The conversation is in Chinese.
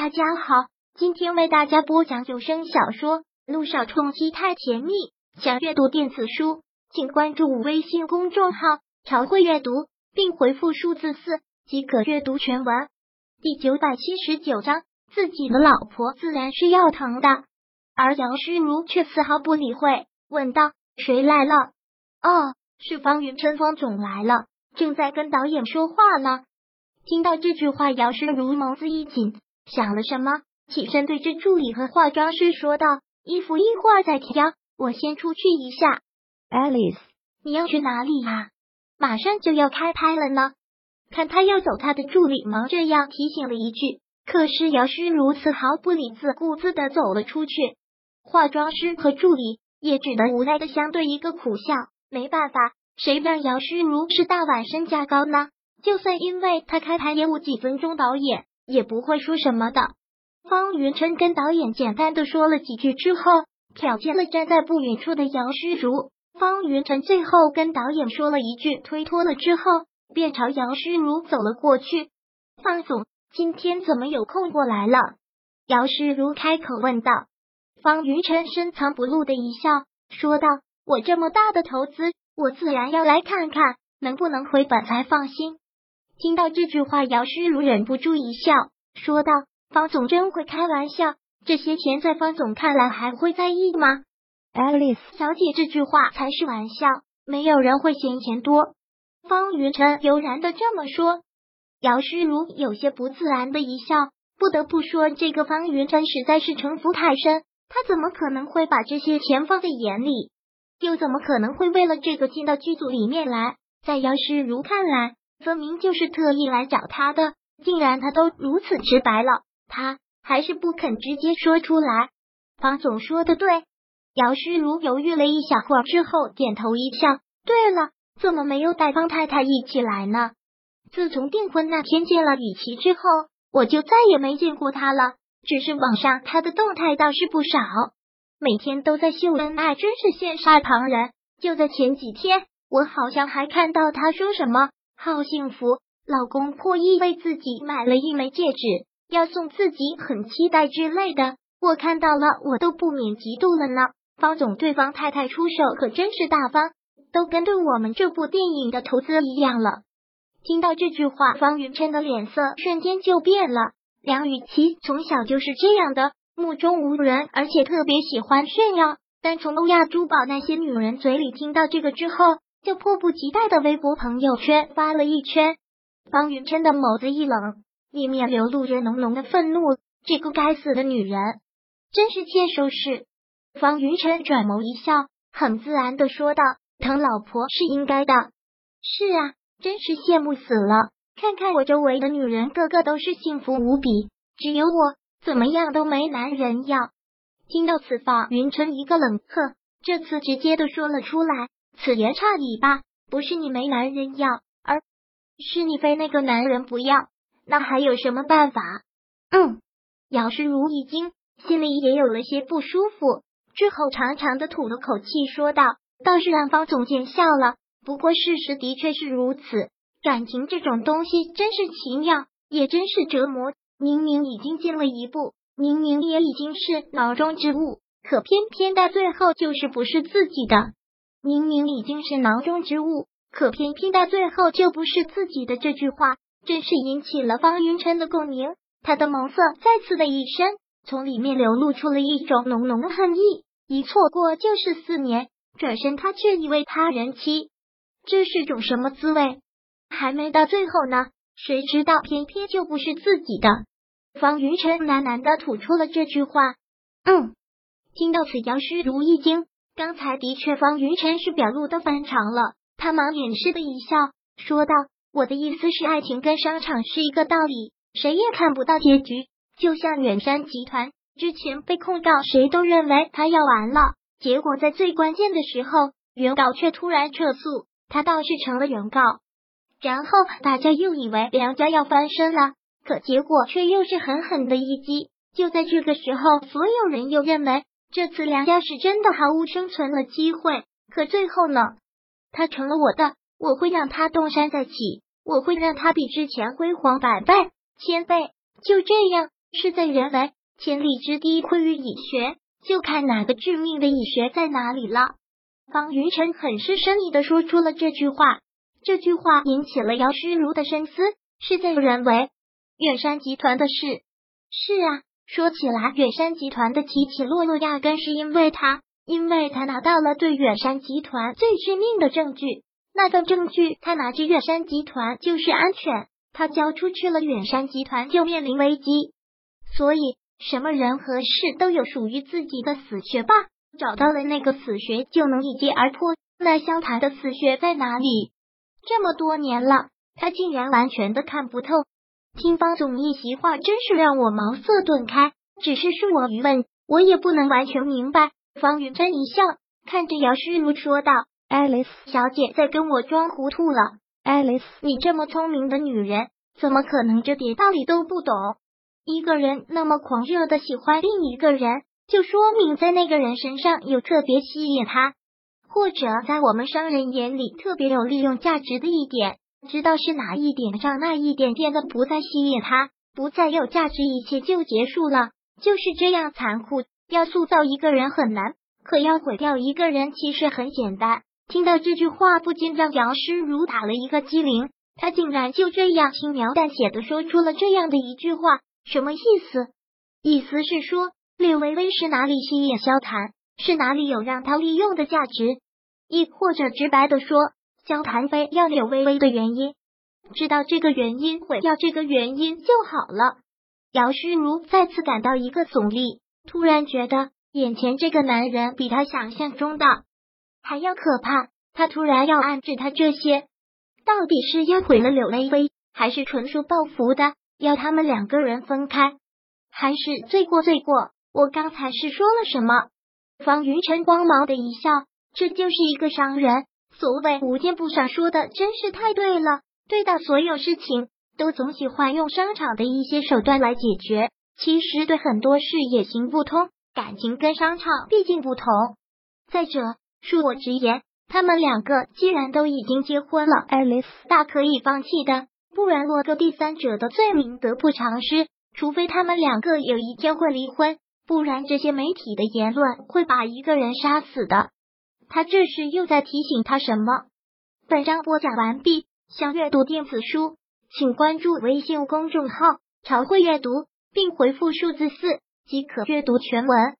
大家好，今天为大家播讲有声小说《路上冲击太甜蜜》。想阅读电子书，请关注微信公众号“朝会阅读”，并回复数字四即可阅读全文。第九百七十九章，自己的老婆自然是要疼的，而姚诗如却丝毫不理会，问道：“谁来了？”“哦，是方云琛方总来了，正在跟导演说话呢。”听到这句话，姚诗如眸子一紧。想了什么，起身对着助理和化妆师说道：“衣服一会儿再挑，我先出去一下。” Alice，你要去哪里呀？马上就要开拍了呢。看他要走，他的助理忙这样提醒了一句，可是姚诗如此毫不理自顾自的走了出去。化妆师和助理也只能无奈的相对一个苦笑。没办法，谁让姚诗如是大碗身价高呢？就算因为他开拍延误几分钟，导演。也不会说什么的。方云琛跟导演简单的说了几句之后，瞟见了站在不远处的姚诗如。方云琛最后跟导演说了一句推脱了之后，便朝姚诗如走了过去。方总，今天怎么有空过来了？姚诗如开口问道。方云琛深藏不露的一笑，说道：“我这么大的投资，我自然要来看看，能不能回本才放心。”听到这句话，姚诗如忍不住一笑，说道：“方总真会开玩笑，这些钱在方总看来还会在意吗？”Alice 小姐这句话才是玩笑，没有人会嫌钱多。方云晨悠然的这么说，姚诗如有些不自然的一笑。不得不说，这个方云晨实在是城府太深，他怎么可能会把这些钱放在眼里？又怎么可能会为了这个进到剧组里面来？在姚诗如看来。分明就是特意来找他的，竟然他都如此直白了，他还是不肯直接说出来。方总说的对，姚诗如犹豫了一小会儿之后，点头一笑。对了，怎么没有带方太太一起来呢？自从订婚那天见了雨琦之后，我就再也没见过他了。只是网上他的动态倒是不少，每天都在秀恩爱，真是羡煞旁人。就在前几天，我好像还看到他说什么。好幸福，老公破亿为自己买了一枚戒指，要送自己，很期待之类的。我看到了，我都不免嫉妒了呢。方总对方太太出手可真是大方，都跟对我们这部电影的投资一样了。听到这句话，方云琛的脸色瞬间就变了。梁雨琪从小就是这样的，目中无人，而且特别喜欢炫耀。但从欧亚珠宝那些女人嘴里听到这个之后。就迫不及待的微博朋友圈发了一圈，方云琛的眸子一冷，里面流露着浓浓的愤怒。这个该死的女人，真是欠收拾。方云琛转眸一笑，很自然的说道：“疼老婆是应该的。”是啊，真是羡慕死了。看看我周围的女人，个个都是幸福无比，只有我怎么样都没男人要。听到此，方云琛一个冷哼，这次直接的说了出来。此言差矣吧？不是你没男人要，而是你非那个男人不要，那还有什么办法？嗯，姚诗如一惊，心里也有了些不舒服，之后长长的吐了口气，说道：“倒是让方总见笑了。不过事实的确是如此，感情这种东西真是奇妙，也真是折磨。明明已经进了一步，明明也已经是脑中之物，可偏偏到最后就是不是自己的。”明明已经是囊中之物，可偏偏到最后就不是自己的。这句话真是引起了方云琛的共鸣，他的眸色再次的一深，从里面流露出了一种浓浓的恨意。一错过就是四年，转身他却已为他人妻，这是种什么滋味？还没到最后呢，谁知道偏偏就不是自己的。方云琛喃喃的吐出了这句话。嗯，听到此，杨诗如一惊。刚才的确，方云晨是表露的反常了。他忙掩饰的一笑，说道：“我的意思是，爱情跟商场是一个道理，谁也看不到结局。就像远山集团之前被控告，谁都认为他要完了，结果在最关键的时候，原告却突然撤诉，他倒是成了原告。然后大家又以为梁家要翻身了，可结果却又是狠狠的一击。就在这个时候，所有人又认为。”这次梁家是真的毫无生存的机会，可最后呢？他成了我的，我会让他东山再起，我会让他比之前辉煌百倍、千倍。就这样，事在人为，千里之堤溃于蚁穴，就看哪个致命的蚁穴在哪里了。方云晨很是深意的说出了这句话，这句话引起了姚诗如的深思。事在人为，远山集团的事是啊，说起来，远山集团的起起落落，压根是因为他，因为他拿到了对远山集团最致命的证据。那份证据，他拿着远山集团就是安全，他交出去了，远山集团就面临危机。所以，什么人和事都有属于自己的死穴吧？找到了那个死穴，就能一击而破。那萧谈的死穴在哪里？这么多年了，他竟然完全的看不透。听方总一席话，真是让我茅塞顿开。只是恕我愚笨，我也不能完全明白。方云真一笑，看着姚诗如说道。爱丽丝小姐在跟我装糊涂了。爱丽丝，你这么聪明的女人，怎么可能这点道理都不懂？一个人那么狂热的喜欢另一个人，就说明在那个人身上有特别吸引他，或者在我们商人眼里特别有利用价值的一点。知道是哪一点让那一点变得不再吸引他，不再有价值，一切就结束了。就是这样残酷。要塑造一个人很难，可要毁掉一个人其实很简单。听到这句话，不禁让姚诗如打了一个激灵。他竟然就这样轻描淡写的说出了这样的一句话，什么意思？意思是说，柳微微是哪里吸引萧谈，是哪里有让他利用的价值？亦或者直白的说，萧谈非要柳微微的原因，知道这个原因，毁掉这个原因就好了。姚诗如再次感到一个耸立，突然觉得眼前这个男人比他想象中的。还要可怕！他突然要暗指他这些，到底是要毁了柳微微，还是纯属报复的，要他们两个人分开？还是罪过？罪过！我刚才是说了什么？方云晨光芒的一笑，这就是一个商人。所谓无奸不商，说的真是太对了。对待所有事情，都总喜欢用商场的一些手段来解决。其实对很多事也行不通，感情跟商场毕竟不同。再者。恕我直言，他们两个既然都已经结婚了，爱丽丝大可以放弃的，不然落个第三者的罪名得不偿失。除非他们两个有一天会离婚，不然这些媒体的言论会把一个人杀死的。他这是又在提醒他什么？本章播讲完毕。想阅读电子书，请关注微信公众号“朝会阅读”，并回复数字四即可阅读全文。